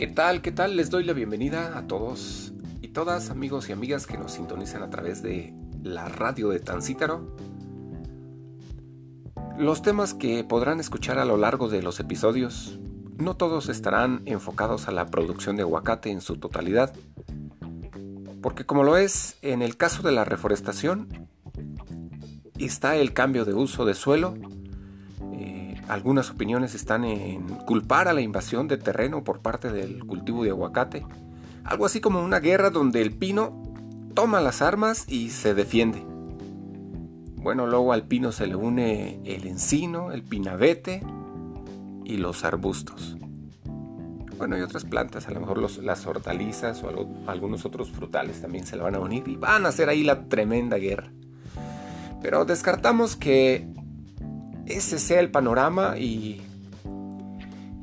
¿Qué tal? ¿Qué tal? Les doy la bienvenida a todos y todas, amigos y amigas que nos sintonizan a través de la radio de Tancítaro. Los temas que podrán escuchar a lo largo de los episodios, no todos estarán enfocados a la producción de aguacate en su totalidad, porque como lo es en el caso de la reforestación, está el cambio de uso de suelo, algunas opiniones están en culpar a la invasión de terreno por parte del cultivo de aguacate. Algo así como una guerra donde el pino toma las armas y se defiende. Bueno, luego al pino se le une el encino, el pinabete y los arbustos. Bueno, y otras plantas, a lo mejor las hortalizas o algunos otros frutales también se le van a unir y van a hacer ahí la tremenda guerra. Pero descartamos que ese sea el panorama y,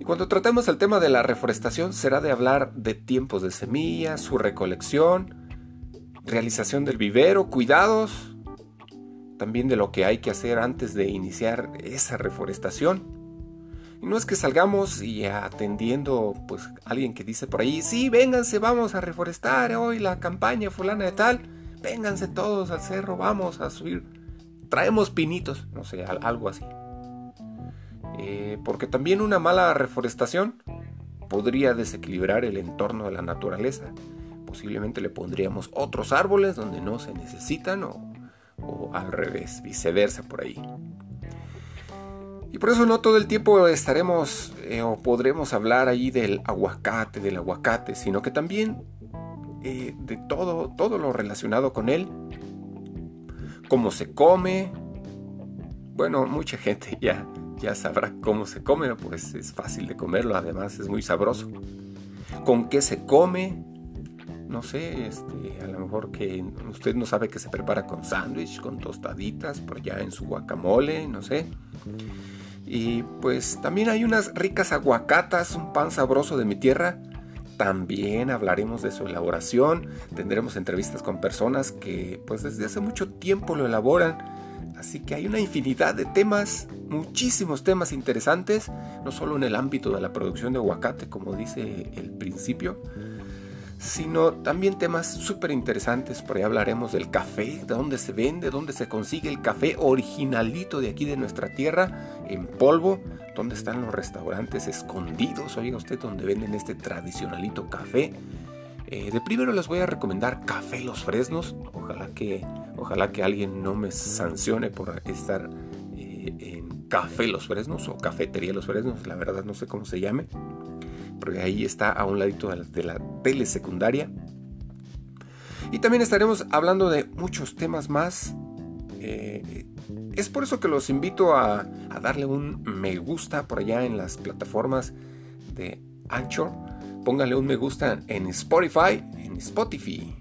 cuando tratemos el tema de la reforestación será de hablar de tiempos de semillas, su recolección, realización del vivero, cuidados, también de lo que hay que hacer antes de iniciar esa reforestación. Y no es que salgamos y atendiendo pues alguien que dice por ahí, sí, vénganse, vamos a reforestar hoy la campaña fulana de tal, vénganse todos al cerro, vamos a subir, traemos pinitos, no sé, algo así. Eh, porque también una mala reforestación podría desequilibrar el entorno de la naturaleza. Posiblemente le pondríamos otros árboles donde no se necesitan o, al revés, viceversa por ahí. Y por eso no todo el tiempo estaremos eh, o podremos hablar ahí del aguacate, del aguacate, sino que también eh, de todo, todo lo relacionado con él, cómo se come. Bueno, mucha gente ya ya sabrá cómo se come, pues es fácil de comerlo, además es muy sabroso. ¿Con qué se come? No sé, este, a lo mejor que usted no sabe que se prepara con sándwich, con tostaditas, por allá en su guacamole, no sé. Y pues también hay unas ricas aguacatas, un pan sabroso de mi tierra. También hablaremos de su elaboración, tendremos entrevistas con personas que pues desde hace mucho tiempo lo elaboran. Así que hay una infinidad de temas, muchísimos temas interesantes, no solo en el ámbito de la producción de aguacate, como dice el principio, sino también temas súper interesantes. Por ahí hablaremos del café, de dónde se vende, dónde se consigue el café originalito de aquí de nuestra tierra, en polvo, dónde están los restaurantes escondidos, oiga usted, donde venden este tradicionalito café. Eh, de primero les voy a recomendar Café Los Fresnos. Ojalá que, ojalá que alguien no me sancione por estar eh, en Café Los Fresnos o Cafetería Los Fresnos. La verdad no sé cómo se llame. Porque ahí está a un ladito de la, tele secundaria. Y también estaremos hablando de muchos temas más. Eh, es por eso que los invito a, darle un me gusta por allá en las plataformas de Anchor póngale un me gusta en Spotify, en Spotify,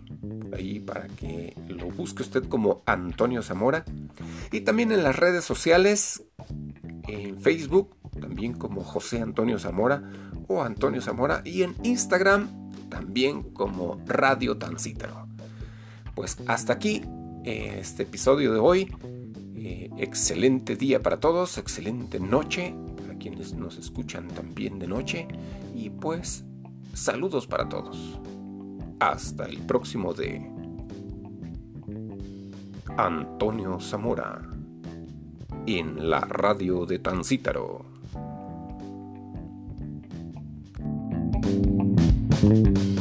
ahí para que lo busque usted como Antonio Zamora. Y también en las redes sociales, en Facebook, también como José Antonio Zamora o Antonio Zamora. Y en Instagram, también como Radio Tancítaro. Pues hasta aquí eh, este episodio de hoy. Eh, excelente día para todos, excelente noche para quienes nos escuchan también de noche. Y pues Saludos para todos. Hasta el próximo de Antonio Zamora en la radio de Tancítaro. Thank you.